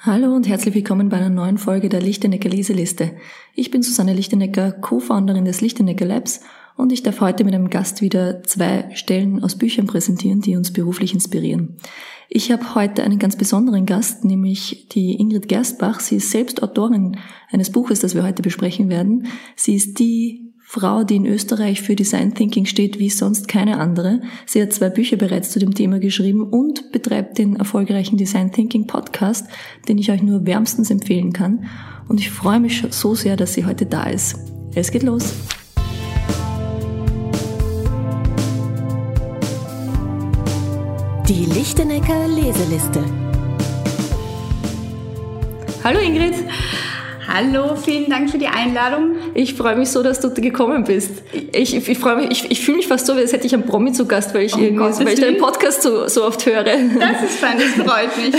Hallo und herzlich willkommen bei einer neuen Folge der Lichtenecker Leseliste. Ich bin Susanne Lichtenecker, Co-Founderin des Lichtenecker Labs und ich darf heute mit einem Gast wieder zwei Stellen aus Büchern präsentieren, die uns beruflich inspirieren. Ich habe heute einen ganz besonderen Gast, nämlich die Ingrid Gerstbach. Sie ist selbst Autorin eines Buches, das wir heute besprechen werden. Sie ist die Frau, die in Österreich für Design Thinking steht, wie sonst keine andere. Sie hat zwei Bücher bereits zu dem Thema geschrieben und betreibt den erfolgreichen Design Thinking Podcast, den ich euch nur wärmstens empfehlen kann. Und ich freue mich so sehr, dass sie heute da ist. Es geht los. Die Lichtenecker Leseliste. Hallo Ingrid. Hallo, vielen Dank für die Einladung. Ich freue mich so, dass du gekommen bist. Ich, ich, ich freue mich, ich, ich fühle mich fast so, als hätte ich einen Promi zu Gast, weil ich, oh irgendwie, weil ich deinen Podcast so, so oft höre. Das ist fein, das freut mich.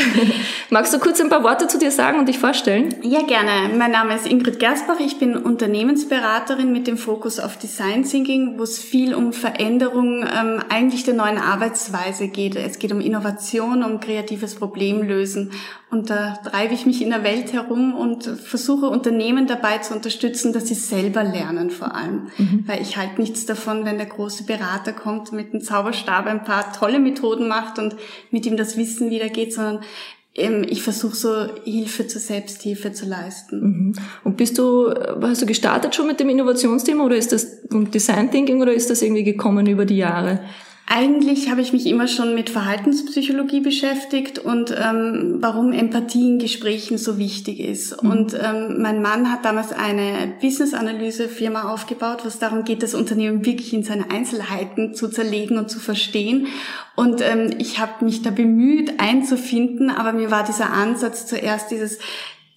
Magst du kurz ein paar Worte zu dir sagen und dich vorstellen? Ja, gerne. Mein Name ist Ingrid Gersbach. Ich bin Unternehmensberaterin mit dem Fokus auf Design Thinking, wo es viel um Veränderung ähm, eigentlich der neuen Arbeitsweise geht. Es geht um Innovation, um kreatives Problemlösen. Und da treibe ich mich in der Welt herum und versuche Unternehmen dabei zu unterstützen, dass sie selber lernen vor allem. Mhm. Weil ich halte nichts davon, wenn der große Berater kommt mit einem Zauberstab ein paar tolle Methoden macht und mit ihm das Wissen wieder geht, sondern ähm, ich versuche so Hilfe zur Selbsthilfe zu leisten. Mhm. Und bist du, hast du gestartet schon mit dem Innovationsthema oder ist das Design Thinking oder ist das irgendwie gekommen über die Jahre? Eigentlich habe ich mich immer schon mit Verhaltenspsychologie beschäftigt und ähm, warum Empathie in Gesprächen so wichtig ist. Mhm. Und ähm, mein Mann hat damals eine Business-Analyse-Firma aufgebaut, was darum geht, das Unternehmen wirklich in seine Einzelheiten zu zerlegen und zu verstehen. Und ähm, ich habe mich da bemüht einzufinden, aber mir war dieser Ansatz zuerst dieses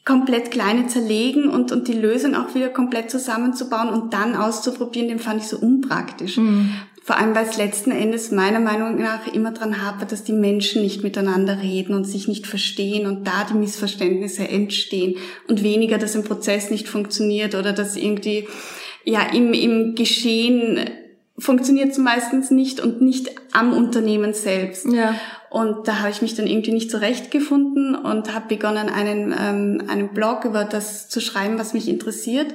komplett kleine zerlegen und, und die Lösung auch wieder komplett zusammenzubauen und dann auszuprobieren, den fand ich so unpraktisch. Mhm. Vor allem, weil es letzten Endes meiner Meinung nach immer dran hapert, dass die Menschen nicht miteinander reden und sich nicht verstehen und da die Missverständnisse entstehen und weniger, dass ein Prozess nicht funktioniert oder dass irgendwie, ja, im, im Geschehen funktioniert es meistens nicht und nicht am Unternehmen selbst. Ja. Und da habe ich mich dann irgendwie nicht zurechtgefunden und habe begonnen, einen, ähm, einen Blog über das zu schreiben, was mich interessiert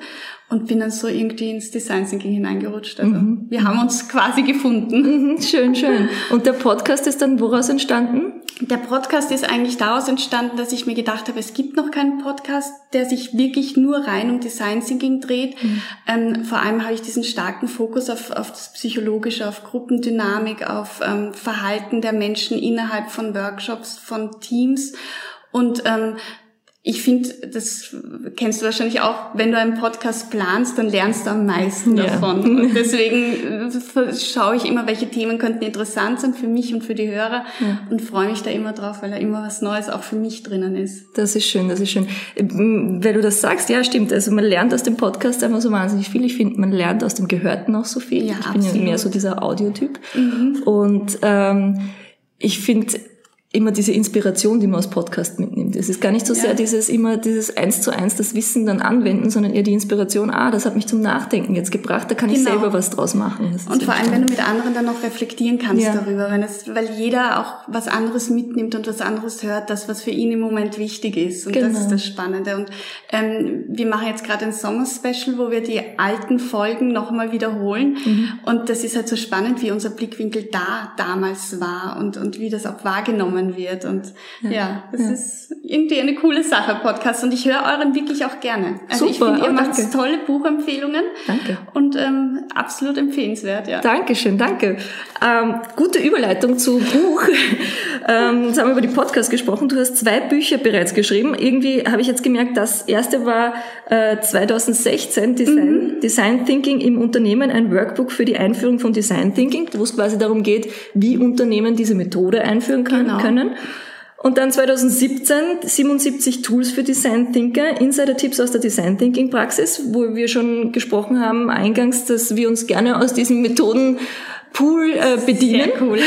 und bin dann so irgendwie ins Design Thinking hineingerutscht. Also mhm. wir haben uns quasi gefunden. Mhm, schön, schön. Und der Podcast ist dann woraus entstanden? Der Podcast ist eigentlich daraus entstanden, dass ich mir gedacht habe, es gibt noch keinen Podcast, der sich wirklich nur rein um Design Thinking dreht. Mhm. Ähm, vor allem habe ich diesen starken Fokus auf, auf das Psychologische, auf Gruppendynamik, auf ähm, Verhalten der Menschen innerhalb von Workshops, von Teams. Und ähm, ich finde, das kennst du wahrscheinlich auch, wenn du einen Podcast planst, dann lernst du am meisten ja. davon. Und deswegen äh, schaue ich immer, welche Themen könnten interessant sein für mich und für die Hörer ja. und freue mich da immer drauf, weil da immer was Neues auch für mich drinnen ist. Das ist schön, das ist schön. Ähm, weil du das sagst, ja, stimmt. Also man lernt aus dem Podcast einfach so wahnsinnig viel. Ich finde, man lernt aus dem Gehörten auch so viel. Ja, ich bin absolut. ja mehr so dieser Audiotyp. Mhm. Und ähm, ich finde, immer diese Inspiration, die man aus Podcast mitnimmt. Es ist gar nicht so sehr dieses immer dieses eins zu eins das Wissen dann anwenden, sondern eher die Inspiration, ah, das hat mich zum Nachdenken jetzt gebracht, da kann genau. ich selber was draus machen. Und vor allem, wenn du mit anderen dann noch reflektieren kannst ja. darüber, wenn es, weil jeder auch was anderes mitnimmt und was anderes hört, das, was für ihn im Moment wichtig ist. Und genau. das ist das Spannende. Und ähm, wir machen jetzt gerade ein Sommer-Special, wo wir die alten Folgen nochmal wiederholen. Mhm. Und das ist halt so spannend, wie unser Blickwinkel da damals war und, und wie das auch wahrgenommen wahrgenommen wird. Und ja, ja das ja. ist irgendwie eine coole Sache, Podcast. Und ich höre euren wirklich auch gerne. Also Super, ich finde, ihr oh, macht tolle Buchempfehlungen. Danke. Und ähm, absolut empfehlenswert, ja. Dankeschön, danke. Ähm, gute Überleitung zu Buch. ähm, jetzt haben wir über die Podcast gesprochen. Du hast zwei Bücher bereits geschrieben. Irgendwie habe ich jetzt gemerkt, das erste war äh, 2016 Design, mhm. Design Thinking im Unternehmen, ein Workbook für die Einführung von Design Thinking, wo es quasi darum geht, wie Unternehmen diese Methode einführen können. Genau können. Und dann 2017 77 Tools für Design Thinker, Insider-Tipps aus der Design Thinking Praxis, wo wir schon gesprochen haben eingangs, dass wir uns gerne aus diesen Methoden Pool äh, bedienen. Sehr cool.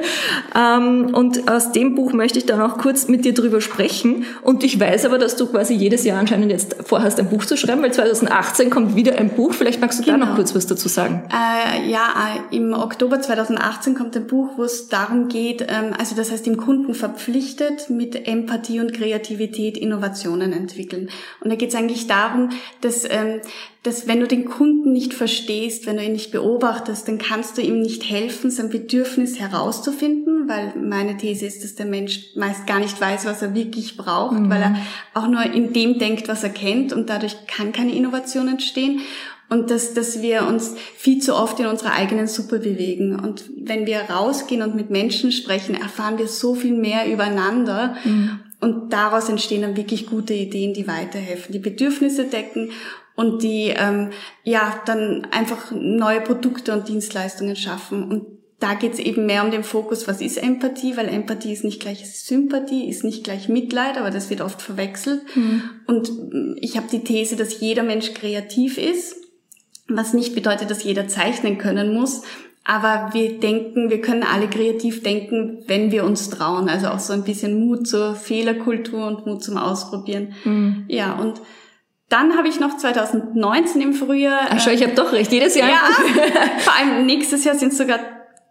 ähm, und aus dem Buch möchte ich dann auch kurz mit dir drüber sprechen. Und ich weiß aber, dass du quasi jedes Jahr anscheinend jetzt vorhast, ein Buch zu schreiben, weil 2018 kommt wieder ein Buch. Vielleicht magst du genau. da noch kurz was dazu sagen. Äh, ja, äh, im Oktober 2018 kommt ein Buch, wo es darum geht, ähm, also das heißt, dem Kunden verpflichtet, mit Empathie und Kreativität Innovationen entwickeln. Und da geht es eigentlich darum, dass ähm, dass wenn du den Kunden nicht verstehst, wenn du ihn nicht beobachtest, dann kannst du ihm nicht helfen, sein Bedürfnis herauszufinden, weil meine These ist, dass der Mensch meist gar nicht weiß, was er wirklich braucht, mhm. weil er auch nur in dem denkt, was er kennt und dadurch kann keine Innovation entstehen. Und dass, dass wir uns viel zu oft in unserer eigenen Suppe bewegen. Und wenn wir rausgehen und mit Menschen sprechen, erfahren wir so viel mehr übereinander. Mhm. Und daraus entstehen dann wirklich gute Ideen, die weiterhelfen, die Bedürfnisse decken und die ähm, ja dann einfach neue Produkte und Dienstleistungen schaffen. Und da geht es eben mehr um den Fokus, was ist Empathie, weil Empathie ist nicht gleich Sympathie, ist nicht gleich Mitleid, aber das wird oft verwechselt. Mhm. Und ich habe die These, dass jeder Mensch kreativ ist, was nicht bedeutet, dass jeder zeichnen können muss. Aber wir denken, wir können alle kreativ denken, wenn wir uns trauen. Also auch so ein bisschen Mut zur Fehlerkultur und Mut zum Ausprobieren. Mhm. Ja, und dann habe ich noch 2019 im Frühjahr. Ach schau, ich habe doch recht. Jedes Jahr. Ja, vor allem nächstes Jahr sind es sogar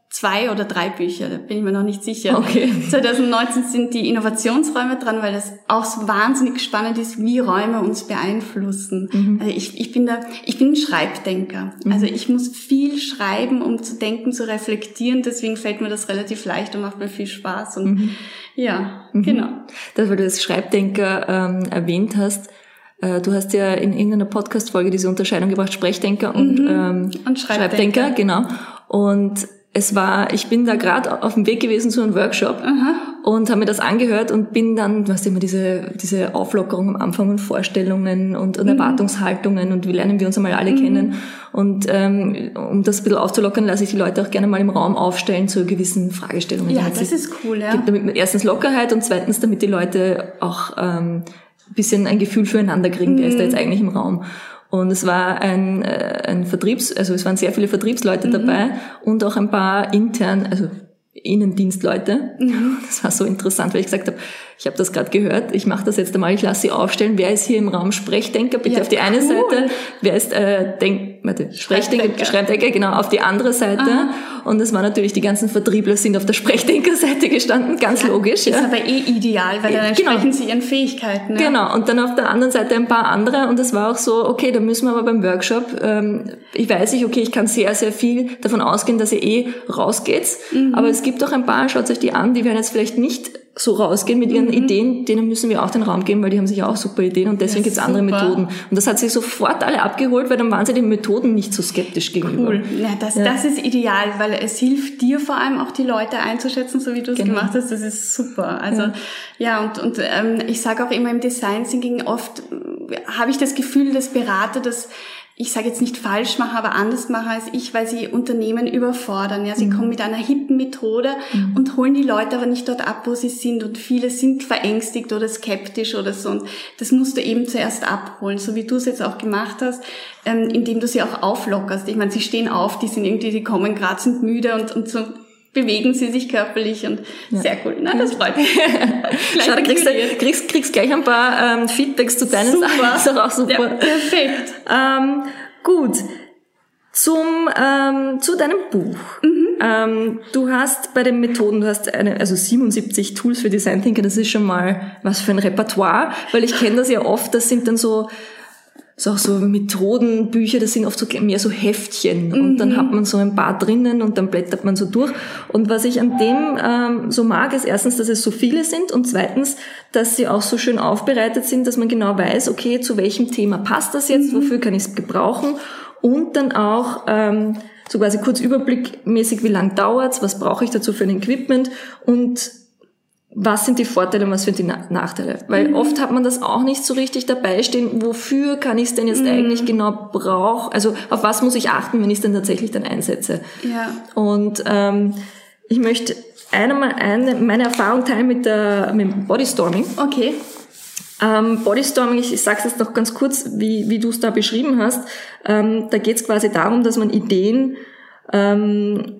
zwei oder drei Bücher, da bin ich mir noch nicht sicher. Okay. 2019 sind die Innovationsräume dran, weil das auch so wahnsinnig spannend ist, wie Räume uns beeinflussen. Mhm. Also ich, ich bin da, ich bin ein Schreibdenker. Mhm. Also ich muss viel schreiben, um zu denken, zu reflektieren. Deswegen fällt mir das relativ leicht und macht mir viel Spaß. Und mhm. ja, mhm. genau. Das, weil du das Schreibdenker ähm, erwähnt hast, äh, Du hast ja in irgendeiner Podcast-Folge diese Unterscheidung gebracht, Sprechdenker und, mhm. ähm, und Schreibdenker. Schreibdenker. Genau. Und es war, ich bin da gerade auf dem Weg gewesen zu einem Workshop Aha. und habe mir das angehört und bin dann, du hast immer diese, diese Auflockerung am Anfang und Vorstellungen und, und mhm. Erwartungshaltungen und wie lernen wir uns einmal alle mhm. kennen. Und ähm, um das ein bisschen aufzulockern, lasse ich die Leute auch gerne mal im Raum aufstellen zu gewissen Fragestellungen. Ja, das ist cool, ja. Gibt damit erstens Lockerheit und zweitens, damit die Leute auch ähm, bisschen ein Gefühl füreinander kriegen, mhm. wer ist da jetzt mhm. eigentlich im Raum. Und es war ein, äh, ein Vertriebs, also es waren sehr viele Vertriebsleute mhm. dabei und auch ein paar intern, also Innendienstleute. Mhm. Das war so interessant, weil ich gesagt habe, ich habe das gerade gehört, ich mache das jetzt einmal, ich lasse sie aufstellen. Wer ist hier im Raum Sprechdenker? Bitte ja, auf die eine cool. Seite. Wer ist äh, Denk, warte, Sprechdenker, Schreibdenker, genau, auf die andere Seite. Aha. Und es war natürlich, die ganzen Vertriebler sind auf der Sprechdenkerseite gestanden, ganz ja, logisch. Ist ja. aber eh ideal, weil dann genau. sie ihren Fähigkeiten. Ja. Genau, und dann auf der anderen Seite ein paar andere. Und es war auch so, okay, da müssen wir aber beim Workshop, ähm, ich weiß nicht, okay, ich kann sehr, sehr viel davon ausgehen, dass ihr eh rausgeht. Mhm. Aber es gibt auch ein paar, schaut euch die an, die werden jetzt vielleicht nicht so rausgehen mit ihren mhm. Ideen, denen müssen wir auch den Raum geben, weil die haben sicher auch super Ideen und deswegen gibt's andere Methoden. Und das hat sich sofort alle abgeholt, weil dann waren sie den Methoden nicht so skeptisch gegenüber. Cool. Ja, das, ja. das ist ideal, weil es hilft dir vor allem auch die Leute einzuschätzen, so wie du es genau. gemacht hast. Das ist super. Also ja, ja und, und ähm, ich sage auch immer im Design Thinking oft äh, habe ich das Gefühl, dass Berater das ich sage jetzt nicht falsch mache, aber anders mache als ich, weil sie Unternehmen überfordern. Ja, sie mhm. kommen mit einer hippen Methode mhm. und holen die Leute aber nicht dort ab, wo sie sind. Und viele sind verängstigt oder skeptisch oder so. Und das musst du eben zuerst abholen, so wie du es jetzt auch gemacht hast, ähm, indem du sie auch auflockerst. Ich meine, sie stehen auf, die sind irgendwie, die kommen gerade, sind müde und, und so bewegen sie sich körperlich und ja. sehr cool. Na, das freut mich. Schau, du kriegst, kriegst, kriegst gleich ein paar ähm, Feedbacks zu deinen super. Sachen. Das ist auch super. Ja, perfekt. Ähm, gut. Zum, ähm, zu deinem Buch. Mhm. Ähm, du hast bei den Methoden, du hast eine, also 77 Tools für Design Thinker, das ist schon mal was für ein Repertoire, weil ich kenne das ja oft, das sind dann so so auch so Methodenbücher, das sind oft so mehr so Heftchen und mhm. dann hat man so ein paar drinnen und dann blättert man so durch. Und was ich an dem ähm, so mag, ist erstens, dass es so viele sind und zweitens, dass sie auch so schön aufbereitet sind, dass man genau weiß, okay, zu welchem Thema passt das jetzt, mhm. wofür kann ich es gebrauchen und dann auch ähm, so quasi kurz überblickmäßig, wie lang dauert's, was brauche ich dazu für ein Equipment und was sind die Vorteile und was sind die Nachteile? Weil mhm. oft hat man das auch nicht so richtig dabei stehen, wofür kann ich es denn jetzt mhm. eigentlich genau brauchen? Also auf was muss ich achten, wenn ich es denn tatsächlich dann einsetze? Ja. Und ähm, ich möchte einmal eine, meine Erfahrung teilen mit, der, mit dem Bodystorming. Okay. Ähm, Bodystorming, ich, ich sage es jetzt noch ganz kurz, wie, wie du es da beschrieben hast. Ähm, da geht es quasi darum, dass man Ideen ähm,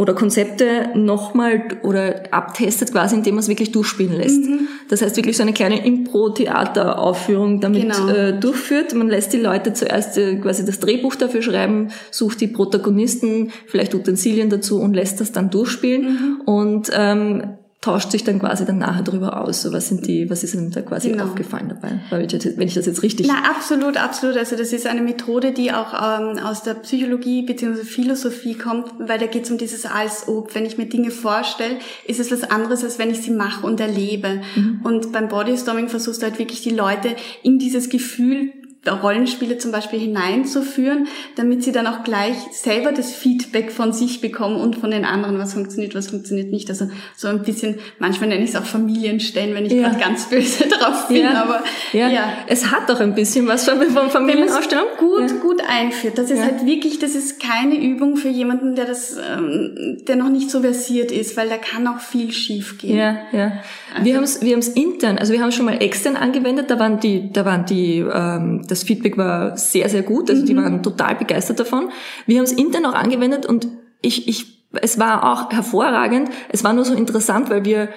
oder Konzepte nochmal oder abtestet quasi, indem man es wirklich durchspielen lässt. Mhm. Das heißt wirklich so eine kleine Impro-Theater-Aufführung damit genau. äh, durchführt. Man lässt die Leute zuerst äh, quasi das Drehbuch dafür schreiben, sucht die Protagonisten, vielleicht Utensilien dazu und lässt das dann durchspielen. Mhm. Und ähm, tauscht sich dann quasi dann nachher darüber aus. So was sind die, was ist denn da quasi genau. aufgefallen dabei? Wenn ich das jetzt richtig. Na, absolut, absolut. Also das ist eine Methode, die auch ähm, aus der Psychologie bzw. Philosophie kommt, weil da geht es um dieses Als-Ob. Wenn ich mir Dinge vorstelle, ist es was anderes, als wenn ich sie mache und erlebe. Mhm. Und beim Bodystorming versuchst du halt wirklich die Leute in dieses Gefühl Rollenspiele zum Beispiel hineinzuführen, damit sie dann auch gleich selber das Feedback von sich bekommen und von den anderen, was funktioniert, was funktioniert nicht. Also so ein bisschen, manchmal nenne ich es auch Familienstellen, wenn ich ja. gerade ganz böse drauf bin. Ja. Aber ja. ja. es hat doch ein bisschen was von, von Familienausstellung. Gut, ja. gut einführt. Das ist halt wirklich, das ist keine Übung für jemanden, der das, ähm, der noch nicht so versiert ist, weil da kann auch viel schief gehen. Ja, ja. Also, wir haben es, wir haben es intern, also wir haben es schon mal extern angewendet. Da waren die, da waren die ähm, das Feedback war sehr, sehr gut. Also die mhm. waren total begeistert davon. Wir haben es intern auch angewendet und ich, ich, es war auch hervorragend. Es war nur so interessant, weil wir,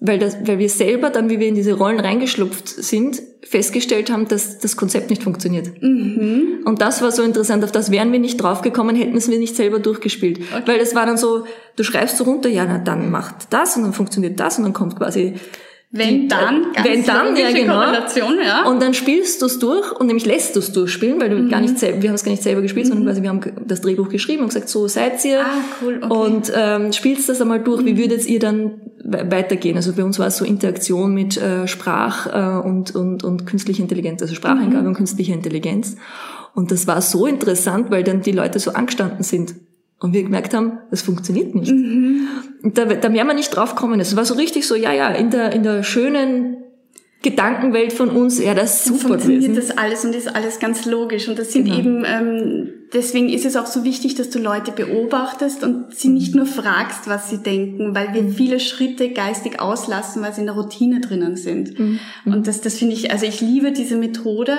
weil das, weil wir selber dann, wie wir in diese Rollen reingeschlupft sind, festgestellt haben, dass das Konzept nicht funktioniert. Mhm. Und das war so interessant. Auf das wären wir nicht draufgekommen, hätten es wir nicht selber durchgespielt. Okay. Weil es war dann so, du schreibst so runter, ja, na, dann macht das und dann funktioniert das und dann kommt quasi wenn dann, ganz wenn dann, ja genau. Ja. Und dann spielst du es durch und nämlich lässt du es durchspielen, weil du mhm. gar nicht selber, wir haben es gar nicht selber gespielt, mhm. sondern quasi wir haben das Drehbuch geschrieben und gesagt, so seid ihr. Ah, cool, okay. Und ähm, spielst das einmal durch, mhm. wie würdet ihr dann weitergehen? Also bei uns war es so Interaktion mit äh, Sprach äh, und, und, und künstlicher Intelligenz, also Spracheingabe mhm. und künstlicher Intelligenz. Und das war so interessant, weil dann die Leute so angestanden sind und wir gemerkt haben, das funktioniert nicht. Mhm. Da, da wäre man nicht drauf kommen. Es war so richtig so, ja, ja, in der, in der schönen Gedankenwelt von uns, ja, das ist super funktioniert gewesen. das alles und ist alles ganz logisch. Und das sind genau. eben, ähm, deswegen ist es auch so wichtig, dass du Leute beobachtest und sie nicht nur fragst, was sie denken, weil wir viele Schritte geistig auslassen, weil sie in der Routine drinnen sind. Mhm. Und das, das finde ich, also ich liebe diese Methode.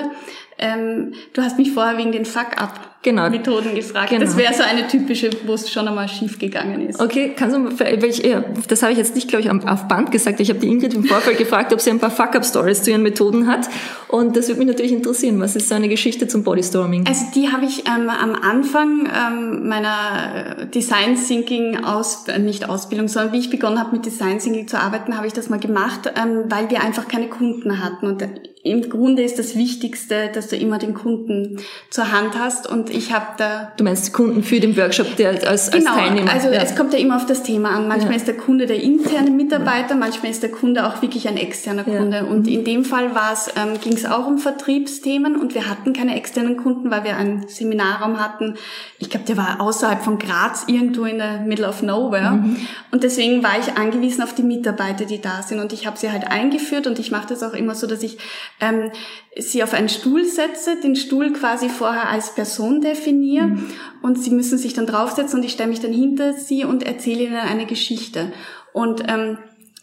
Ähm, du hast mich vorher wegen den Fuck-Up-Methoden genau. gefragt. Genau. Das wäre so eine typische, wo es schon einmal schief gegangen ist. Okay, kannst du, weil ich, ja, das habe ich jetzt nicht, glaube ich, auf Band gesagt. Ich habe die Ingrid im Vorfeld gefragt, ob sie ein paar Fuck-Up-Stories zu ihren Methoden hat. Und das würde mich natürlich interessieren. Was ist so eine Geschichte zum Bodystorming? Also die habe ich ähm, am Anfang ähm, meiner Design Thinking aus, äh, nicht Ausbildung, sondern wie ich begonnen habe mit Design Thinking zu arbeiten, habe ich das mal gemacht, ähm, weil wir einfach keine Kunden hatten. Und im Grunde ist das Wichtigste, dass du immer den Kunden zur Hand hast. Und ich habe da. Du meinst Kunden für den Workshop, der als, genau, als Teilnehmer. Also ja. es kommt ja immer auf das Thema an. Manchmal ja. ist der Kunde der interne Mitarbeiter, manchmal ist der Kunde auch wirklich ein externer Kunde. Ja. Und mhm. in dem Fall war es, ähm, ging es auch um Vertriebsthemen und wir hatten keine externen Kunden, weil wir einen Seminarraum hatten. Ich glaube, der war außerhalb von Graz, irgendwo in der Middle of Nowhere. Mhm. Und deswegen war ich angewiesen auf die Mitarbeiter, die da sind. Und ich habe sie halt eingeführt und ich mache das auch immer so, dass ich ähm, sie auf einen Stuhl setze, den Stuhl quasi vorher als Person definiere mhm. und sie müssen sich dann draufsetzen und ich stelle mich dann hinter sie und erzähle ihnen eine Geschichte. Und ähm,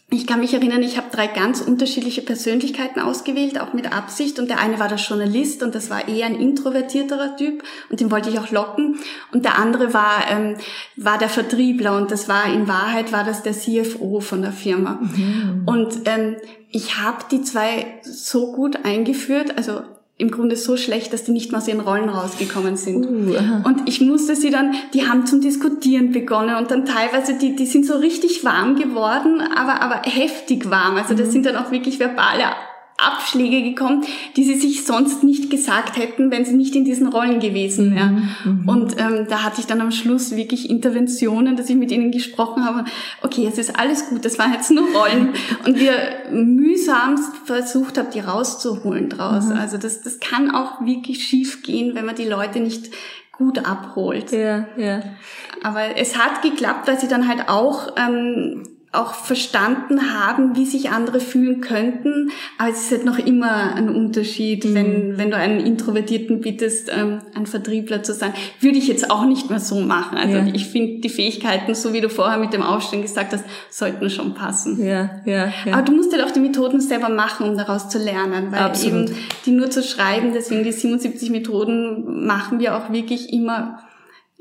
ich kann mich erinnern, ich habe drei ganz unterschiedliche Persönlichkeiten ausgewählt, auch mit Absicht. Und der eine war der Journalist und das war eher ein introvertierterer Typ und den wollte ich auch locken. Und der andere war, ähm, war der Vertriebler und das war in Wahrheit war das der CFO von der Firma. Mhm. Und ähm, ich habe die zwei so gut eingeführt, also im Grunde so schlecht, dass die nicht mal aus ihren Rollen rausgekommen sind. Uh, und ich musste sie dann, die haben zum Diskutieren begonnen und dann teilweise, die, die sind so richtig warm geworden, aber, aber heftig warm. Also das mhm. sind dann auch wirklich verbale Abschläge gekommen, die sie sich sonst nicht gesagt hätten, wenn sie nicht in diesen Rollen gewesen wären. Mhm. Und ähm, da hatte ich dann am Schluss wirklich Interventionen, dass ich mit ihnen gesprochen habe. Okay, es ist alles gut, das waren jetzt nur Rollen. Und wir mühsamst versucht haben, die rauszuholen draus. Mhm. Also das, das kann auch wirklich schief gehen, wenn man die Leute nicht gut abholt. Ja, ja. Aber es hat geklappt, weil sie dann halt auch ähm, auch verstanden haben, wie sich andere fühlen könnten. Aber es ist halt noch immer ein Unterschied, mhm. wenn, wenn du einen Introvertierten bittest, ähm, ein Vertriebler zu sein. Würde ich jetzt auch nicht mehr so machen. Also ja. ich finde, die Fähigkeiten, so wie du vorher mit dem Aufstehen gesagt hast, sollten schon passen. Ja, ja, ja. Aber du musst halt auch die Methoden selber machen, um daraus zu lernen. Weil Absolut. eben die nur zu schreiben, deswegen die 77 Methoden machen wir auch wirklich immer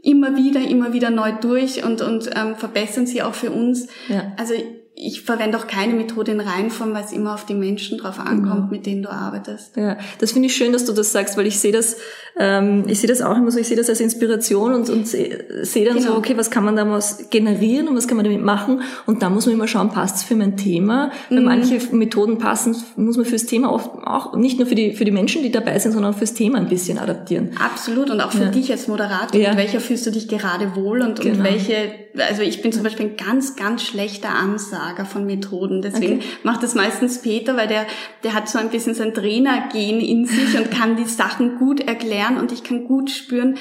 immer wieder, immer wieder neu durch und, und ähm, verbessern sie auch für uns. Ja. Also ich verwende auch keine Methode in Reihenform, weil es immer auf die Menschen drauf ankommt, mhm. mit denen du arbeitest. Ja, das finde ich schön, dass du das sagst, weil ich sehe das, ähm, ich sehe das auch immer so, ich sehe das als Inspiration und, und sehe seh dann genau. so, okay, was kann man daraus generieren und was kann man damit machen? Und da muss man immer schauen, passt es für mein Thema? Weil mhm. manche Methoden passen, muss man fürs Thema oft auch nicht nur für die für die Menschen, die dabei sind, sondern auch fürs Thema ein bisschen adaptieren. Absolut und auch für ja. dich als Moderator. Ja. Mit welcher fühlst du dich gerade wohl und, genau. und welche? Also ich bin zum Beispiel ein ganz ganz schlechter Ansager Lager von Methoden. Deswegen okay. macht das meistens Peter, weil der, der hat so ein bisschen sein Trainergehen in sich und kann die Sachen gut erklären und ich kann gut spüren,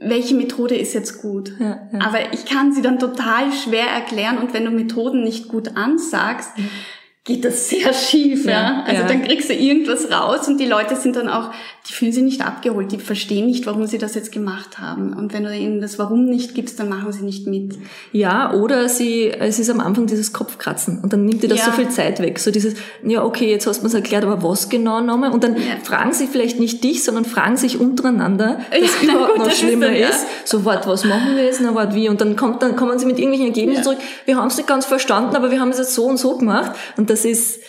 welche Methode ist jetzt gut. Ja, ja. Aber ich kann sie dann total schwer erklären und wenn du Methoden nicht gut ansagst, mhm geht das sehr schief, ja. ja. Also ja. dann kriegst du irgendwas raus und die Leute sind dann auch, die fühlen sich nicht abgeholt, die verstehen nicht, warum sie das jetzt gemacht haben. Und wenn du ihnen das Warum nicht gibst, dann machen sie nicht mit. Ja, oder sie, es ist am Anfang dieses Kopfkratzen und dann nimmt dir das ja. so viel Zeit weg. So dieses, ja, okay, jetzt hast du mir erklärt, aber was genau nochmal? Und dann fragen sie vielleicht nicht dich, sondern fragen sich untereinander, was überhaupt gut, noch schlimmer ist, dann, ist. So, warte, was machen wir jetzt? Na, warte, wie? Und dann kommt, dann kommen sie mit irgendwelchen Ergebnissen zurück. Wir haben es nicht ganz verstanden, aber wir haben es jetzt so und so gemacht. Und das das ist,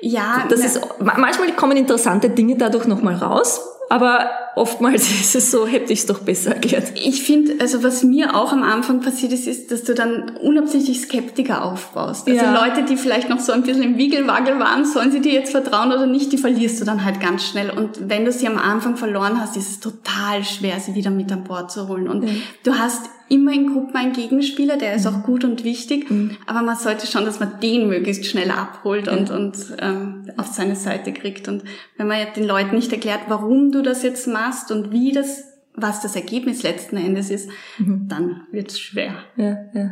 ja, das ist, manchmal kommen interessante Dinge dadurch nochmal raus, aber oftmals ist es so, hätte ich es doch besser erklärt. Ich finde, also was mir auch am Anfang passiert ist, ist, dass du dann unabsichtlich Skeptiker aufbaust. Also ja. Leute, die vielleicht noch so ein bisschen im Wiegelwagel waren, sollen sie dir jetzt vertrauen oder nicht, die verlierst du dann halt ganz schnell. Und wenn du sie am Anfang verloren hast, ist es total schwer, sie wieder mit an Bord zu holen. Und ja. du hast immer in Gruppen einen Gegenspieler, der ist auch mhm. gut und wichtig, mhm. aber man sollte schon, dass man den möglichst schnell abholt und, ja. und ähm, auf seine Seite kriegt. Und wenn man den Leuten nicht erklärt, warum du das jetzt machst und wie das, was das Ergebnis letzten Endes ist, mhm. dann wird es schwer. Ja, ja.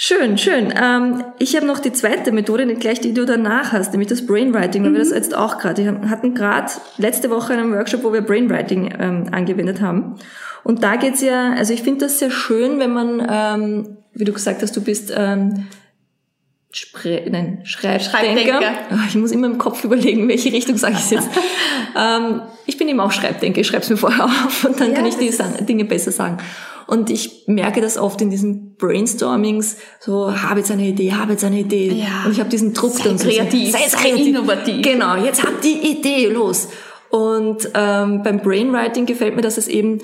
Schön, schön. Ähm, ich habe noch die zweite Methode, nicht gleich die, die du danach hast, nämlich das Brainwriting, weil mhm. wir das jetzt auch gerade, wir hatten gerade letzte Woche einen Workshop, wo wir Brainwriting ähm, angewendet haben. Und da geht's ja, also ich finde das sehr schön, wenn man, ähm, wie du gesagt hast, du bist ähm, Spre nein, Schreibdenker. Schreibdenker. Oh, ich muss immer im Kopf überlegen, welche Richtung sage ich jetzt. ähm, ich bin eben auch Schreibdenker, ich schreibe es mir vorher auf und dann ja, kann ich die Dinge besser sagen. Und ich merke das oft in diesen Brainstormings, so, habe jetzt eine Idee, habe jetzt eine Idee. Ja. Und ich habe diesen Druck sei dann kreativ, so. Sei, sei kreativ. innovativ. Genau, jetzt hab die Idee, los. Und ähm, beim Brainwriting gefällt mir, dass es eben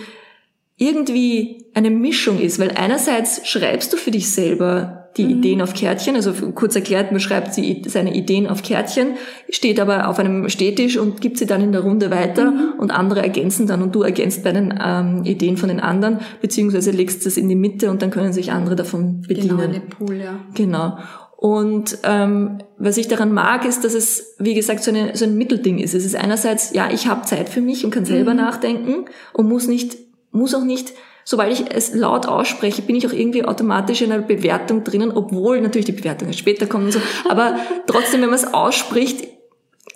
irgendwie eine Mischung ist, weil einerseits schreibst du für dich selber die mhm. Ideen auf Kärtchen, also kurz erklärt, man schreibt die, seine Ideen auf Kärtchen, steht aber auf einem Stehtisch und gibt sie dann in der Runde weiter mhm. und andere ergänzen dann und du ergänzt bei den ähm, Ideen von den anderen, beziehungsweise legst es in die Mitte und dann können sich andere davon bedienen. Genau, eine Pool, ja. Genau. Und ähm, was ich daran mag, ist, dass es, wie gesagt, so, eine, so ein Mittelding ist. Es ist einerseits, ja, ich habe Zeit für mich und kann selber mhm. nachdenken und muss nicht muss auch nicht, sobald ich es laut ausspreche, bin ich auch irgendwie automatisch in einer Bewertung drinnen, obwohl natürlich die Bewertung später kommt und so. Aber trotzdem, wenn man es ausspricht,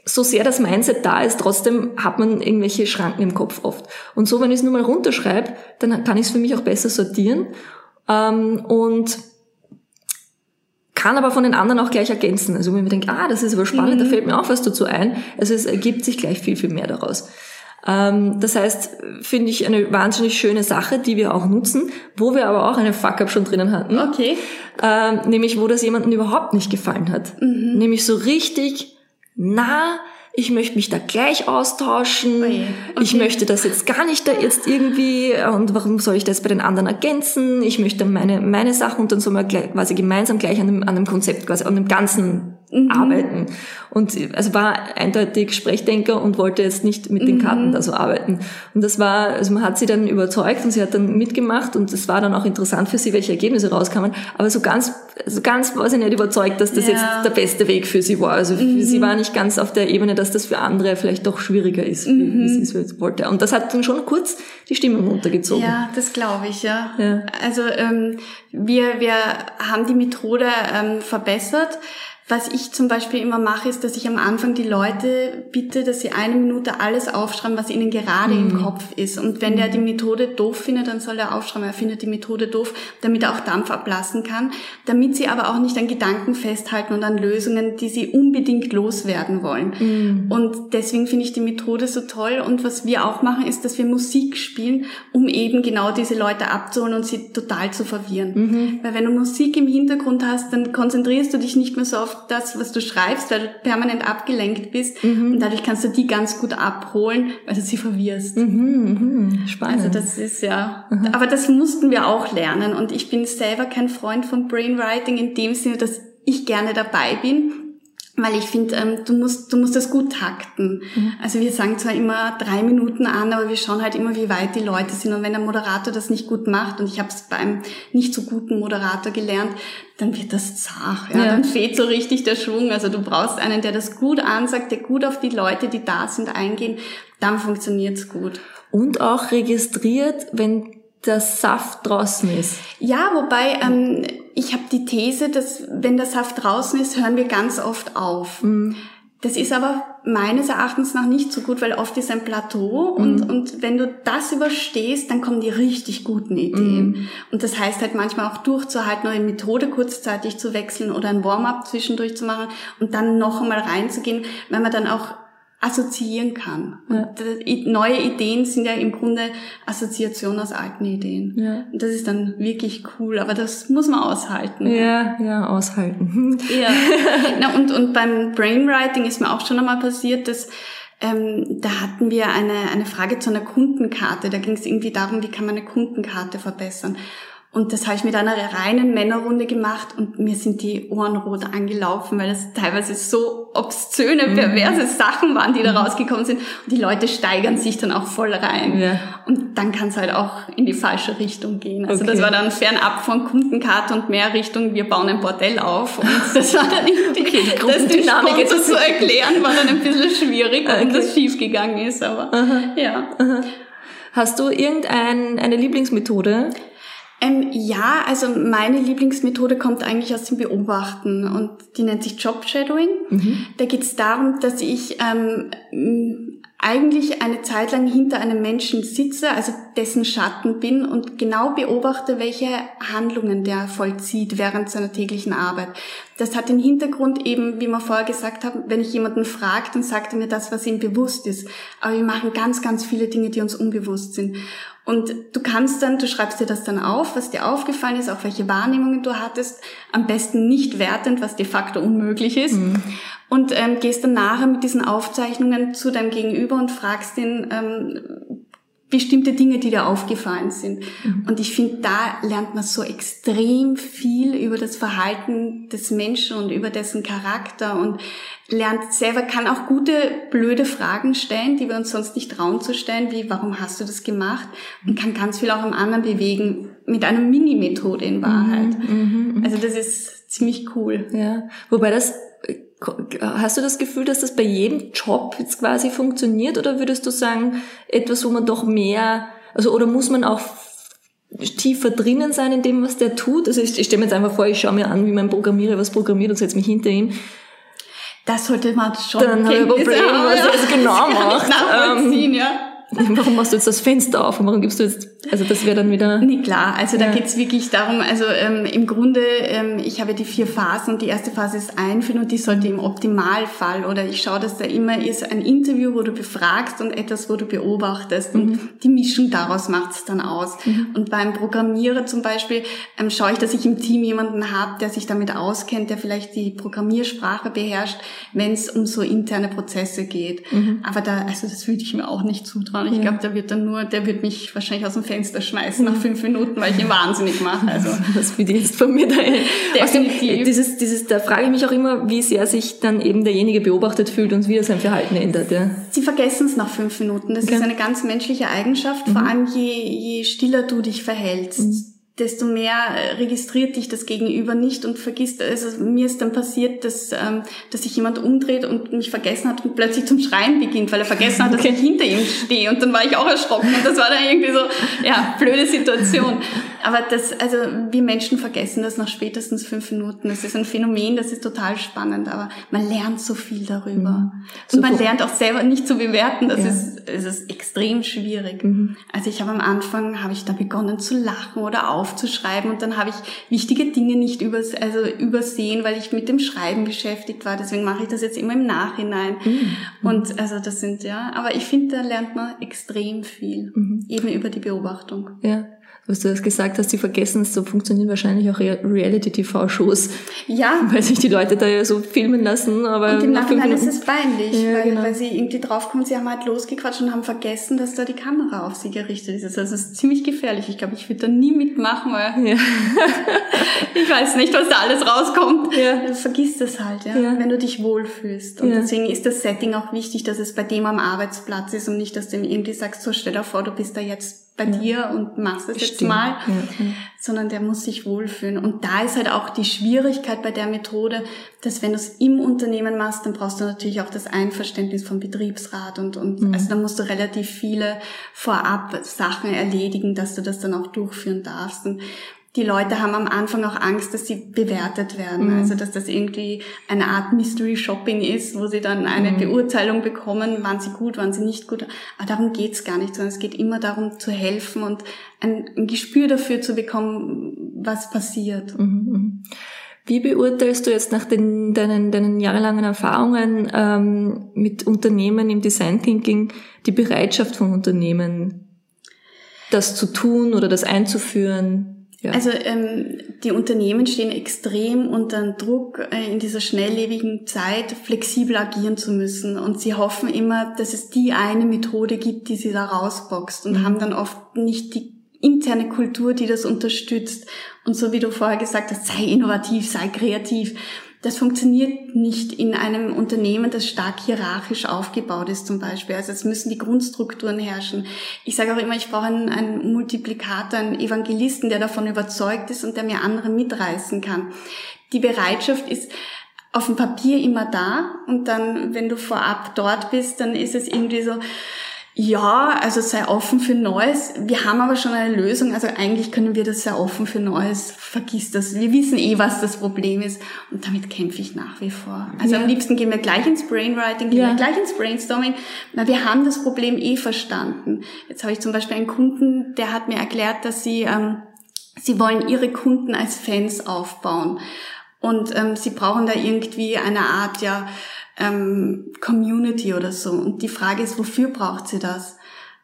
so sehr das Mindset da ist, trotzdem hat man irgendwelche Schranken im Kopf oft. Und so, wenn ich es nur mal runterschreibe, dann kann ich es für mich auch besser sortieren. Ähm, und kann aber von den anderen auch gleich ergänzen. Also wenn man denkt, ah, das ist aber spannend, mhm. da fällt mir auch was dazu ein. Also es ergibt sich gleich viel, viel mehr daraus. Ähm, das heißt, finde ich eine wahnsinnig schöne Sache, die wir auch nutzen, wo wir aber auch eine Fuck-up schon drinnen hatten. Okay. Ähm, nämlich, wo das jemandem überhaupt nicht gefallen hat. Mhm. Nämlich so richtig nah ich möchte mich da gleich austauschen, oh okay. ich möchte das jetzt gar nicht da jetzt irgendwie und warum soll ich das bei den anderen ergänzen? Ich möchte meine, meine Sachen und dann so mal quasi gemeinsam gleich an dem, an dem Konzept, quasi an dem Ganzen mhm. arbeiten. Und also war eindeutig Sprechdenker und wollte jetzt nicht mit den mhm. Karten da so arbeiten. Und das war, also man hat sie dann überzeugt und sie hat dann mitgemacht und es war dann auch interessant für sie, welche Ergebnisse rauskamen. Aber so ganz, so ganz war sie nicht überzeugt, dass das ja. jetzt der beste Weg für sie war. Also mhm. sie war nicht ganz auf der Ebene, dass das für andere vielleicht doch schwieriger ist, mhm. wie sie es wollte. Und das hat dann schon kurz die Stimmung runtergezogen. Ja, das glaube ich, ja. ja. Also ähm, wir, wir haben die Methode ähm, verbessert Was ich zum Beispiel immer mache, ist, dass ich am Anfang die Leute bitte, dass sie eine Minute alles aufschreiben, was ihnen gerade mhm. im Kopf ist. Und wenn der die Methode doof findet, dann soll er aufschreiben, er findet die Methode doof, damit er auch Dampf ablassen kann, damit sie aber auch nicht an Gedanken festhalten und an Lösungen, die sie unbedingt loswerden wollen. Mhm. Und deswegen finde ich die Methode so toll. Und was wir auch machen, ist, dass wir Musik spielen, um eben genau diese Leute abzuholen und sie total zu verwirren. Mhm. Weil wenn du Musik im Hintergrund hast, dann konzentrierst du dich nicht mehr so auf das, was du schreibst, weil du permanent abgelenkt bist. Mhm. Und dadurch kannst du die ganz gut abholen, weil du sie verwirrst. Mhm, mh. Spannend. Also das ist ja, mhm. aber das mussten wir auch lernen. Und ich bin selber kein Freund von Brainwriting in dem Sinne, dass ich gerne dabei bin, weil ich finde, ähm, du musst du musst das gut takten. Mhm. Also wir sagen zwar immer drei Minuten an, aber wir schauen halt immer, wie weit die Leute sind. Und wenn der Moderator das nicht gut macht, und ich habe es beim nicht so guten Moderator gelernt, dann wird das zart. Ja? ja? Dann fehlt so richtig der Schwung. Also du brauchst einen, der das gut ansagt, der gut auf die Leute, die da sind, eingehen. Dann funktioniert's gut. Und auch registriert, wenn der Saft draußen ist. Ja, wobei ähm, ich habe die These, dass wenn der Saft draußen ist, hören wir ganz oft auf. Mhm. Das ist aber meines Erachtens nach nicht so gut, weil oft ist ein Plateau und, mhm. und wenn du das überstehst, dann kommen die richtig guten Ideen. Mhm. Und das heißt halt manchmal auch durchzuhalten die Methode kurzzeitig zu wechseln oder ein Warm-up zwischendurch zu machen und dann noch einmal reinzugehen, weil man dann auch assoziieren kann. Ja. Und neue Ideen sind ja im Grunde Assoziation aus alten Ideen. Ja. Und das ist dann wirklich cool, aber das muss man aushalten. Ja, ja, aushalten. Ja. Na, und, und beim Brainwriting ist mir auch schon einmal passiert, dass ähm, da hatten wir eine, eine Frage zu einer Kundenkarte. Da ging es irgendwie darum, wie kann man eine Kundenkarte verbessern. Und das habe ich mit einer reinen Männerrunde gemacht und mir sind die Ohren rot angelaufen, weil das teilweise so obszöne, mhm. perverse mhm. Sachen waren, die da mhm. rausgekommen sind. Und die Leute steigern sich dann auch voll rein. Ja. Und dann kann es halt auch in die falsche Richtung gehen. Also okay. das war dann fernab von Kundenkarte und mehr Richtung, wir bauen ein Bordell auf. Und das war dann irgendwie, okay, die das dem Sponsor zu erklären, war dann ein bisschen schwierig, okay. das schiefgegangen ist. Aber Aha. ja. Aha. Hast du irgendeine Lieblingsmethode? Ähm, ja, also meine Lieblingsmethode kommt eigentlich aus dem Beobachten und die nennt sich Job Shadowing. Mhm. Da geht es darum, dass ich ähm, eigentlich eine Zeit lang hinter einem Menschen sitze, also dessen Schatten bin und genau beobachte, welche Handlungen der vollzieht während seiner täglichen Arbeit. Das hat den Hintergrund eben, wie wir vorher gesagt haben, wenn ich jemanden frage, dann sagt er mir das, was ihm bewusst ist. Aber wir machen ganz, ganz viele Dinge, die uns unbewusst sind. Und du kannst dann, du schreibst dir das dann auf, was dir aufgefallen ist, auch welche Wahrnehmungen du hattest, am besten nicht wertend, was de facto unmöglich ist. Mhm. Und ähm, gehst dann nachher mit diesen Aufzeichnungen zu deinem Gegenüber und fragst ihn, ähm, bestimmte Dinge, die dir aufgefallen sind. Mhm. Und ich finde, da lernt man so extrem viel über das Verhalten des Menschen und über dessen Charakter und lernt selber, kann auch gute, blöde Fragen stellen, die wir uns sonst nicht trauen zu stellen, wie, warum hast du das gemacht? Und kann ganz viel auch am anderen bewegen, mit einer Mini-Methode in Wahrheit. Mhm, mh, mh. Also das ist ziemlich cool. Ja, wobei das Hast du das Gefühl, dass das bei jedem Job jetzt quasi funktioniert oder würdest du sagen, etwas, wo man doch mehr, also oder muss man auch tiefer drinnen sein in dem, was der tut? Also ich, ich stelle mir jetzt einfach vor, ich schaue mir an, wie mein Programmierer was programmiert und setze mich hinter ihm. Das sollte man schon Dann habe ich ein Problem, was er jetzt genau macht. Ähm, ja. Warum machst du jetzt das Fenster auf und warum gibst du jetzt, also das wäre dann wieder... Nee, klar, also da ja. geht's wirklich darum, also ähm, im Grunde, ähm, ich habe die vier Phasen und die erste Phase ist einführen und die sollte im Optimalfall oder ich schaue, dass da immer ist ein Interview, wo du befragst und etwas, wo du beobachtest mhm. und die Mischung daraus macht's dann aus. Mhm. Und beim Programmierer zum Beispiel ähm, schaue ich, dass ich im Team jemanden habe, der sich damit auskennt, der vielleicht die Programmiersprache beherrscht, wenn es um so interne Prozesse geht. Mhm. Aber da, also das würde ich mir auch nicht zutrauen fahren. Ich glaube, der wird dann nur, der wird mich wahrscheinlich aus dem Fenster schmeißen nach fünf Minuten, weil ich ihn wahnsinnig mache. Also das würde jetzt von mir dahin. Definitiv. Dieses, dieses, da frage ich mich auch immer, wie sehr sich dann eben derjenige beobachtet fühlt und wie er sein Verhalten ändert. Ja. Sie vergessen es nach fünf Minuten. Das okay. ist eine ganz menschliche Eigenschaft, mhm. vor allem je, je stiller du dich verhältst. Mhm desto mehr äh, registriert dich das Gegenüber nicht und vergisst, also mir ist dann passiert, dass, ähm, dass sich jemand umdreht und mich vergessen hat und plötzlich zum Schreien beginnt, weil er vergessen hat, dass ich hinter ihm stehe und dann war ich auch erschrocken und das war dann irgendwie so, ja, blöde Situation. aber das, also wir Menschen vergessen das nach spätestens fünf Minuten. Das ist ein Phänomen, das ist total spannend, aber man lernt so viel darüber. Mhm. Und man lernt auch selber nicht zu bewerten. Das ja. ist, es ist extrem schwierig. Mhm. Also ich habe am Anfang, habe ich da begonnen zu lachen oder aufzuschreiben und dann habe ich wichtige Dinge nicht übers, also übersehen, weil ich mit dem Schreiben beschäftigt war. Deswegen mache ich das jetzt immer im Nachhinein. Mhm. Und also das sind ja, aber ich finde, da lernt man extrem viel, mhm. eben über die Beobachtung. Ja was du das gesagt hast, sie vergessen es, so funktionieren wahrscheinlich auch Reality-TV-Shows. Ja. Weil sich die Leute da ja so filmen lassen, aber. Und im Nachhinein ist es peinlich, ja, weil, genau. weil sie irgendwie draufkommen, sie haben halt losgequatscht und haben vergessen, dass da die Kamera auf sie gerichtet ist. Also es ist ziemlich gefährlich. Ich glaube, ich würde da nie mitmachen, weil ja. ich weiß nicht, was da alles rauskommt. Ja. Du vergisst es halt, ja, ja. wenn du dich wohlfühlst. Und deswegen ist das Setting auch wichtig, dass es bei dem am Arbeitsplatz ist und nicht, dass du ihm irgendwie sagst, so stell dir vor, du bist da jetzt bei ja. dir und machst es jetzt mal, ja. sondern der muss sich wohlfühlen. Und da ist halt auch die Schwierigkeit bei der Methode, dass wenn du es im Unternehmen machst, dann brauchst du natürlich auch das Einverständnis vom Betriebsrat und, und mhm. also dann musst du relativ viele vorab Sachen erledigen, dass du das dann auch durchführen darfst. Und die Leute haben am Anfang auch Angst, dass sie bewertet werden. Mhm. Also dass das irgendwie eine Art Mystery Shopping ist, wo sie dann eine mhm. Beurteilung bekommen, waren sie gut, waren sie nicht gut. Aber darum geht's gar nicht, sondern es geht immer darum zu helfen und ein, ein Gespür dafür zu bekommen, was passiert. Mhm. mhm. Wie beurteilst du jetzt nach den, deinen, deinen jahrelangen Erfahrungen ähm, mit Unternehmen im Design Thinking die Bereitschaft von Unternehmen, das zu tun oder das einzuführen? Ja. Also ähm, die Unternehmen stehen extrem unter Druck, äh, in dieser schnelllebigen Zeit flexibel agieren zu müssen. Und sie hoffen immer, dass es die eine Methode gibt, die sie da rausboxt und mhm. haben dann oft nicht die interne Kultur, die das unterstützt. Und so wie du vorher gesagt hast, sei innovativ, sei kreativ. Das funktioniert nicht in einem Unternehmen, das stark hierarchisch aufgebaut ist zum Beispiel. Also es müssen die Grundstrukturen herrschen. Ich sage auch immer, ich brauche einen, einen Multiplikator, einen Evangelisten, der davon überzeugt ist und der mir andere mitreißen kann. Die Bereitschaft ist auf dem Papier immer da und dann, wenn du vorab dort bist, dann ist es irgendwie so, ja, also sei offen für Neues. Wir haben aber schon eine Lösung. Also eigentlich können wir das sehr offen für Neues. Vergiss das. Wir wissen eh, was das Problem ist. Und damit kämpfe ich nach wie vor. Also ja. am liebsten gehen wir gleich ins Brainwriting, gehen ja. wir gleich ins Brainstorming. Na, wir haben das Problem eh verstanden. Jetzt habe ich zum Beispiel einen Kunden, der hat mir erklärt, dass sie, ähm, sie wollen ihre Kunden als Fans aufbauen. Und ähm, sie brauchen da irgendwie eine Art, ja, ähm, Community oder so. Und die Frage ist, wofür braucht sie das?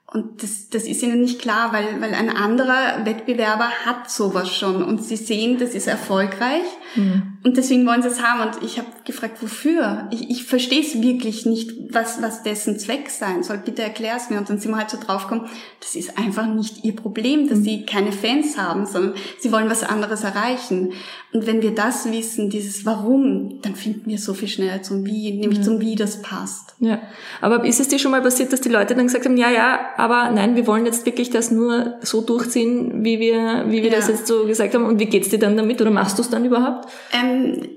Und das, das ist ihnen nicht klar, weil, weil ein anderer Wettbewerber hat sowas schon und sie sehen, das ist erfolgreich mhm. und deswegen wollen sie es haben. Und ich habe gefragt, wofür? Ich, ich verstehe es wirklich nicht, was, was dessen Zweck sein soll. Bitte erklär es mir. Und dann sind wir halt so draufgekommen, das ist einfach nicht ihr Problem, dass mhm. sie keine Fans haben, sondern sie wollen was anderes erreichen. Und wenn wir das wissen, dieses Warum, dann finden wir so viel schneller zum Wie, nämlich ja. zum Wie das passt. Ja. Aber ist es dir schon mal passiert, dass die Leute dann gesagt haben, ja, ja, aber nein, wir wollen jetzt wirklich das nur so durchziehen, wie wir, wie wir ja. das jetzt so gesagt haben. Und wie geht's dir dann damit? Oder machst du es dann überhaupt? Ähm,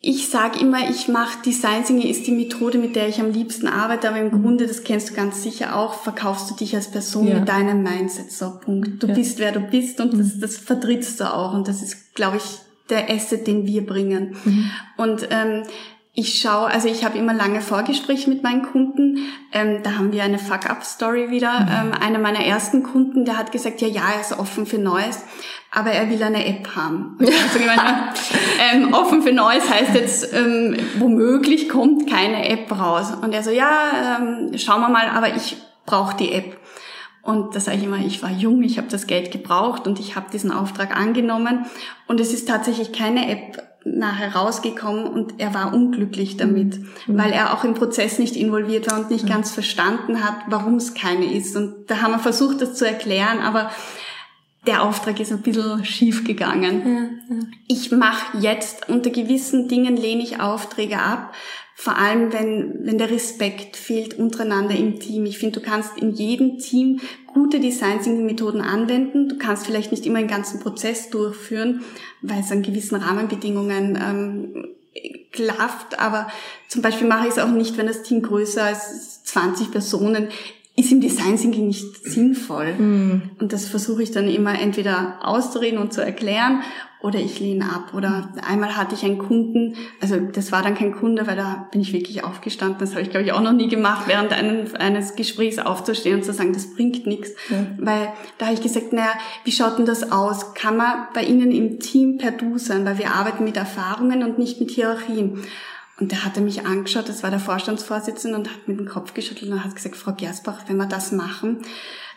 ich sage immer, ich mache Design Thinking ist die Methode, mit der ich am liebsten arbeite, aber im mhm. Grunde, das kennst du ganz sicher auch, verkaufst du dich als Person ja. mit deinem Mindset. So, Punkt. Du ja. bist, wer du bist und das, mhm. das vertrittst du auch. Und das ist, glaube ich, der Asset, den wir bringen. Mhm. Und ähm, ich schaue, also ich habe immer lange Vorgespräche mit meinen Kunden. Ähm, da haben wir eine Fuck-up-Story wieder. Mhm. Ähm, einer meiner ersten Kunden, der hat gesagt, ja, ja, er ist offen für Neues, aber er will eine App haben. Also gemeint, ähm, offen für Neues heißt jetzt, ähm, womöglich kommt keine App raus. Und er so, ja, ähm, schauen wir mal, aber ich brauche die App. Und da sage ich immer, ich war jung, ich habe das Geld gebraucht und ich habe diesen Auftrag angenommen. Und es ist tatsächlich keine App nachher rausgekommen und er war unglücklich damit, mhm. weil er auch im Prozess nicht involviert war und nicht mhm. ganz verstanden hat, warum es keine ist. Und da haben wir versucht, das zu erklären, aber der Auftrag ist ein bisschen schief gegangen. Ja, ja. Ich mache jetzt unter gewissen Dingen lehne ich Aufträge ab, vor allem wenn, wenn der Respekt fehlt untereinander im Team. Ich finde, du kannst in jedem Team gute Design Thinking Methoden anwenden. Du kannst vielleicht nicht immer den ganzen Prozess durchführen, weil es an gewissen Rahmenbedingungen ähm, klafft. Aber zum Beispiel mache ich es auch nicht, wenn das Team größer als 20 Personen ist im Design Thinking nicht sinnvoll. Mhm. Und das versuche ich dann immer entweder auszureden und zu erklären oder ich lehne ab. Oder einmal hatte ich einen Kunden, also das war dann kein Kunde, weil da bin ich wirklich aufgestanden. Das habe ich, glaube ich, auch noch nie gemacht, während einen, eines Gesprächs aufzustehen und zu sagen, das bringt nichts. Ja. Weil da habe ich gesagt, naja, wie schaut denn das aus? Kann man bei Ihnen im Team per Du sein? Weil wir arbeiten mit Erfahrungen und nicht mit Hierarchien. Und der hatte mich angeschaut, das war der Vorstandsvorsitzende, und hat mit dem Kopf geschüttelt und hat gesagt, Frau Gersbach, wenn wir das machen,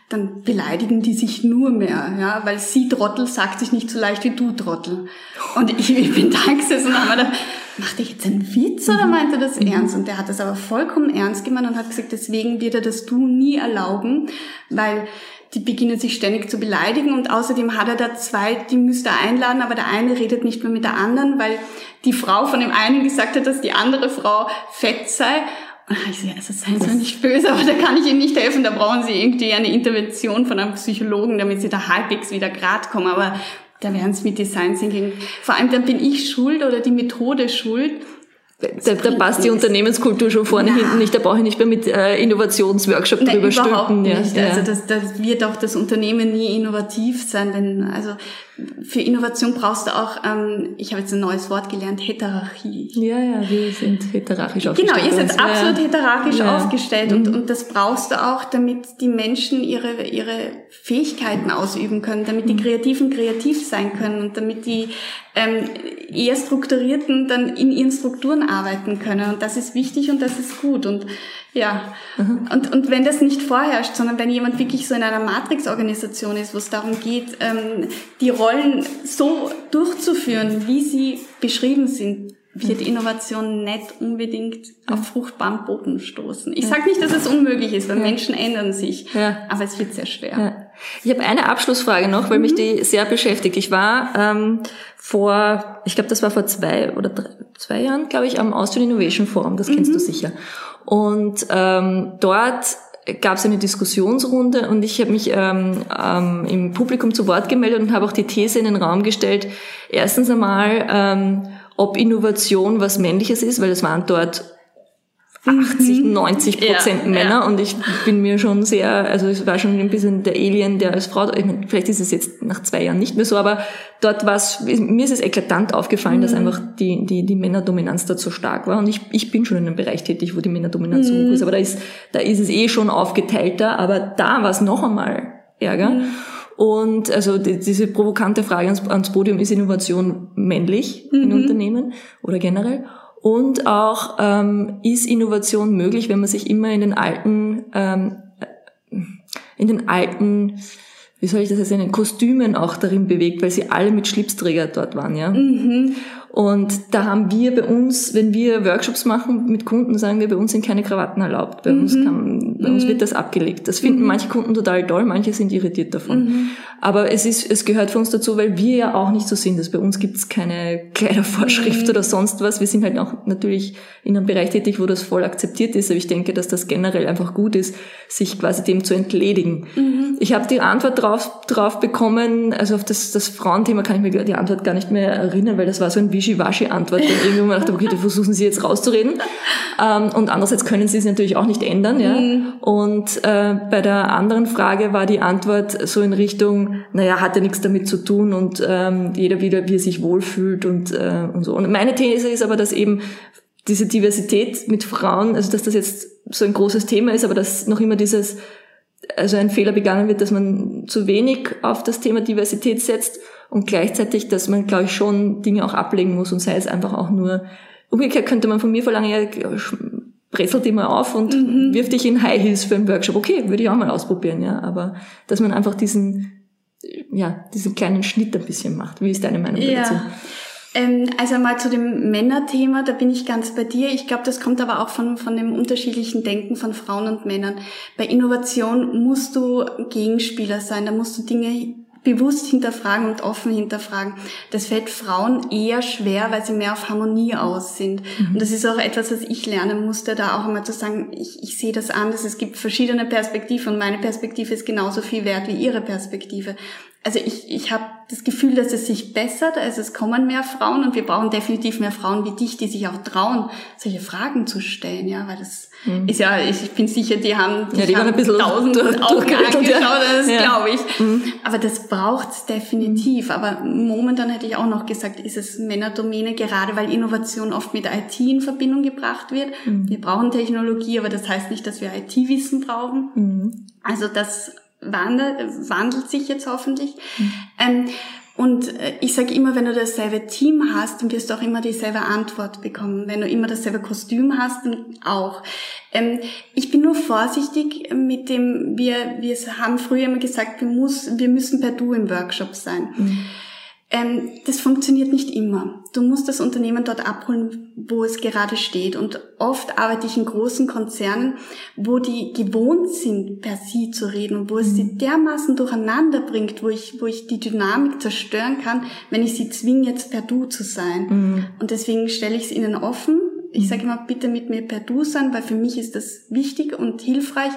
dann beleidigen die sich nur mehr, ja, weil sie Trottel sagt sich nicht so leicht wie du Trottel. Und ich, ich bin da gesessen und habe mir macht er jetzt einen Witz oder meint er das mhm. ernst? Und der hat das aber vollkommen ernst gemeint und hat gesagt, deswegen wird er das Du nie erlauben, weil die beginnen sich ständig zu beleidigen und außerdem hat er da zwei, die müsste er einladen, aber der eine redet nicht mehr mit der anderen, weil die Frau von dem einen gesagt hat, dass die andere Frau fett sei ich sehe, also seien Sie nicht böse, aber da kann ich Ihnen nicht helfen. Da brauchen Sie irgendwie eine Intervention von einem Psychologen, damit Sie da halbwegs wieder grad kommen. Aber da werden Sie mit Design Thinking, vor allem dann bin ich schuld oder die Methode schuld, da, da passt die Unternehmenskultur schon vorne ja. hinten nicht. Da brauche ich nicht mehr mit äh, Innovationsworkshop Nein, drüber überhaupt stülpen. Nicht. Ja. Also das, das wird auch das Unternehmen nie innovativ sein, wenn also für Innovation brauchst du auch, ähm, ich habe jetzt ein neues Wort gelernt, Heterarchie. Ja, ja, wir sind heterarchisch aufgestellt. Genau, ihr seid absolut ja. heterarchisch ja. aufgestellt und, mhm. und das brauchst du auch, damit die Menschen ihre, ihre Fähigkeiten ausüben können, damit die mhm. Kreativen kreativ sein können und damit die ähm, eher Strukturierten dann in ihren Strukturen arbeiten können. Und das ist wichtig und das ist gut. Und ja, mhm. und, und wenn das nicht vorherrscht, sondern wenn jemand wirklich so in einer Matrix-Organisation ist, wo es darum geht, ähm, die Rollen so durchzuführen, wie sie beschrieben sind, wird Innovation nicht unbedingt auf fruchtbaren Boden stoßen. Ich sage nicht, dass es unmöglich ist, weil Menschen ändern sich, ja. aber es wird sehr schwer. Ja. Ich habe eine Abschlussfrage noch, weil mhm. mich die sehr beschäftigt. Ich war ähm, vor, ich glaube, das war vor zwei oder drei, zwei Jahren, glaube ich, am Austrian Innovation Forum, das kennst mhm. du sicher. Und ähm, dort gab es eine Diskussionsrunde und ich habe mich ähm, ähm, im Publikum zu Wort gemeldet und habe auch die These in den Raum gestellt. Erstens einmal, ähm, ob Innovation was Männliches ist, weil es waren dort 80, 90 mhm. Prozent ja, Männer ja. und ich bin mir schon sehr, also es war schon ein bisschen der Alien, der als Frau, ich meine, vielleicht ist es jetzt nach zwei Jahren nicht mehr so, aber dort war es, mir ist es eklatant aufgefallen, mhm. dass einfach die, die, die Männerdominanz dort so stark war und ich, ich bin schon in einem Bereich tätig, wo die Männerdominanz mhm. so hoch ist, aber da ist, da ist es eh schon aufgeteilter, aber da war es noch einmal ärger. Mhm. Und also die, diese provokante Frage ans, ans, Podium, ist Innovation männlich in mhm. Unternehmen oder generell? Und auch ähm, ist Innovation möglich, wenn man sich immer in den alten, ähm, in den alten, wie soll ich das jetzt nennen, Kostümen auch darin bewegt, weil sie alle mit Schlipsträger dort waren, ja. Mhm. Und da haben wir bei uns, wenn wir Workshops machen mit Kunden, sagen wir, bei uns sind keine Krawatten erlaubt. Bei, mhm. uns, kann, bei mhm. uns wird das abgelegt. Das finden mhm. manche Kunden total toll, manche sind irritiert davon. Mhm. Aber es ist, es gehört für uns dazu, weil wir ja auch nicht so sind. Dass bei uns gibt es keine Kleidervorschrift mhm. oder sonst was. Wir sind halt auch natürlich in einem Bereich tätig, wo das voll akzeptiert ist. Aber ich denke, dass das generell einfach gut ist, sich quasi dem zu entledigen. Mhm. Ich habe die Antwort drauf, drauf bekommen, also auf das, das Frauenthema kann ich mir die Antwort gar nicht mehr erinnern, weil das war so ein Wischiwaschi-Antwort, dann irgendwie mal dachte, okay, da versuchen sie jetzt rauszureden. Ähm, und andererseits können sie es natürlich auch nicht ändern, ja. Mhm. Und äh, bei der anderen Frage war die Antwort so in Richtung, naja, hat ja nichts damit zu tun und ähm, jeder wieder, wie er sich wohlfühlt und, äh, und so. Und meine These ist aber, dass eben diese Diversität mit Frauen, also dass das jetzt so ein großes Thema ist, aber dass noch immer dieses, also ein Fehler begangen wird, dass man zu wenig auf das Thema Diversität setzt und gleichzeitig, dass man, glaube ich, schon Dinge auch ablegen muss und sei es einfach auch nur, umgekehrt könnte man von mir verlangen, ja, brezelt immer auf und mhm. wirft dich in High Heels für einen Workshop. Okay, würde ich auch mal ausprobieren, ja, aber dass man einfach diesen, ja, diesen kleinen Schnitt ein bisschen macht. Wie ist deine Meinung ja. dazu? Ähm, also mal zu dem Männerthema, da bin ich ganz bei dir. Ich glaube, das kommt aber auch von, von dem unterschiedlichen Denken von Frauen und Männern. Bei Innovation musst du Gegenspieler sein, da musst du Dinge bewusst hinterfragen und offen hinterfragen. Das fällt Frauen eher schwer, weil sie mehr auf Harmonie aus sind. Mhm. Und das ist auch etwas, was ich lernen musste, da auch einmal zu sagen, ich, ich sehe das anders. Es gibt verschiedene Perspektiven und meine Perspektive ist genauso viel wert wie ihre Perspektive. Also ich, ich habe das Gefühl, dass es sich bessert, also es kommen mehr Frauen und wir brauchen definitiv mehr Frauen wie dich, die sich auch trauen, solche Fragen zu stellen, ja, weil das mhm. ist ja, ich bin sicher, die haben, die, ja, die haben ein bisschen tausend Augen angeschaut, ja. das Ja. glaube ich. Mhm. Aber das braucht's definitiv. Aber momentan hätte ich auch noch gesagt, ist es Männerdomäne, gerade weil Innovation oft mit IT in Verbindung gebracht wird. Mhm. Wir brauchen Technologie, aber das heißt nicht, dass wir IT-Wissen brauchen. Mhm. Also das wandelt, wandelt sich jetzt hoffentlich. Ähm, und äh, ich sage immer, wenn du dasselbe Team hast, dann wirst du auch immer dieselbe Antwort bekommen. Wenn du immer dasselbe Kostüm hast, dann auch. Ähm, ich bin nur vorsichtig mit dem, wir, wir haben früher immer gesagt, wir, muss, wir müssen per Du im Workshop sein. Ähm, das funktioniert nicht immer. Du musst das Unternehmen dort abholen, wo es gerade steht. Und oft arbeite ich in großen Konzernen, wo die gewohnt sind, per Sie zu reden und wo es sie dermaßen durcheinander bringt, wo ich, wo ich die Dynamik zerstören kann, wenn ich sie zwinge, jetzt per Du zu sein. Und deswegen stelle ich es ihnen offen. Ich sage immer, bitte mit mir per Du sein, weil für mich ist das wichtig und hilfreich.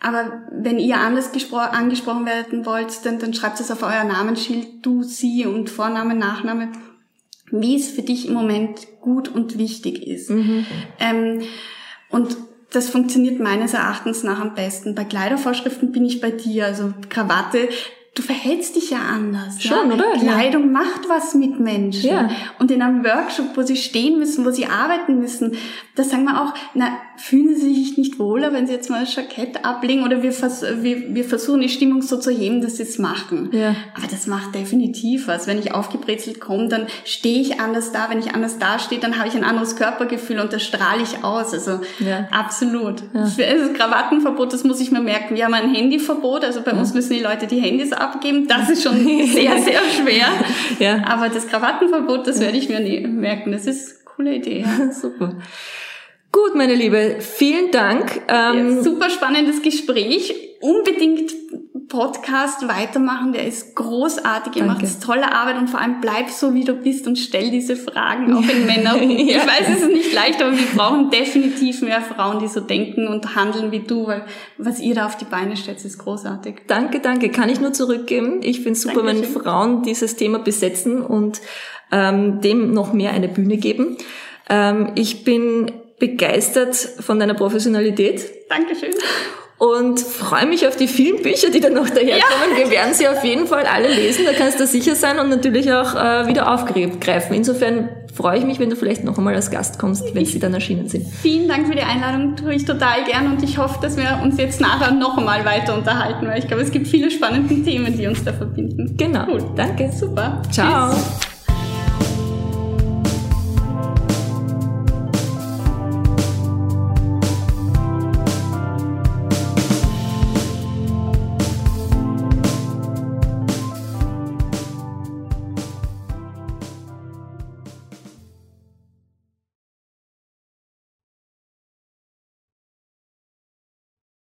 Aber wenn ihr anders gespro- angesprochen werden wollt, dann, dann schreibt es auf euer Namensschild, du, sie und Vorname, Nachname, wie es für dich im Moment gut und wichtig ist. Ähm, und das funktioniert meines Erachtens nach am besten. Bei Kleidervorschriften bin ich bei dir, also Krawatte. Du verhältst dich ja anders. Schon, ja? oder? Ja. Kleidung macht was mit Menschen. Ja. Und in einem Workshop, wo sie stehen müssen, wo sie arbeiten müssen, da sagen wir auch, na, fühlen sie sich nicht wohler, wenn sie jetzt mal das Jackett ablegen oder wir, vers wir, wir versuchen die Stimmung so zu heben, dass sie es machen. Ja. Aber das macht definitiv was. Wenn ich aufgebrezelt komme, dann stehe ich anders da. Wenn ich anders dastehe, dann habe ich ein anderes Körpergefühl und das strahle ich aus. Also Ja. absolut. Für also Krawattenverbot, das muss ich mir merken. Wir haben ein Handyverbot, also bei uns müssen die Leute die Handys abgeben. Das ist schon sehr, sehr schwer. Ja. Aber das Krawattenverbot, das werde ich mir nie merken. Das ist eine coole Idee. Ja. Super. Gut, meine Liebe, vielen Dank. Ähm, Ja, super spannendes Gespräch. Unbedingt Podcast weitermachen, der ist großartig, ihr Danke. macht tolle Arbeit und vor allem bleib so, wie du bist und stell diese Fragen auch in Männer. Ich Ja. weiß, es ist nicht leicht, aber wir brauchen definitiv mehr Frauen, die so denken und handeln wie du, weil was ihr da auf die Beine stellt, ist großartig. Danke, danke. Kann ich nur zurückgeben. Ich finde es super, wenn Dankeschön. Frauen dieses Thema besetzen und ähm, dem noch mehr eine Bühne geben. Ähm, ich bin begeistert von deiner Professionalität Dankeschön. Und freue mich auf die vielen Bücher, die dann noch daherkommen. Wir werden sie auf jeden Fall alle lesen, da kannst du sicher sein und natürlich auch äh, wieder aufgreifen. Insofern freue ich mich, wenn du vielleicht noch einmal als Gast kommst, wenn sie dann erschienen sind. Vielen Dank für die Einladung, tue ich total gern und ich hoffe, dass wir uns jetzt nachher noch einmal weiter unterhalten, weil ich glaube, es gibt viele spannende Themen, die uns da verbinden. Genau. Cool. Danke. Super. Ciao. Tschüss.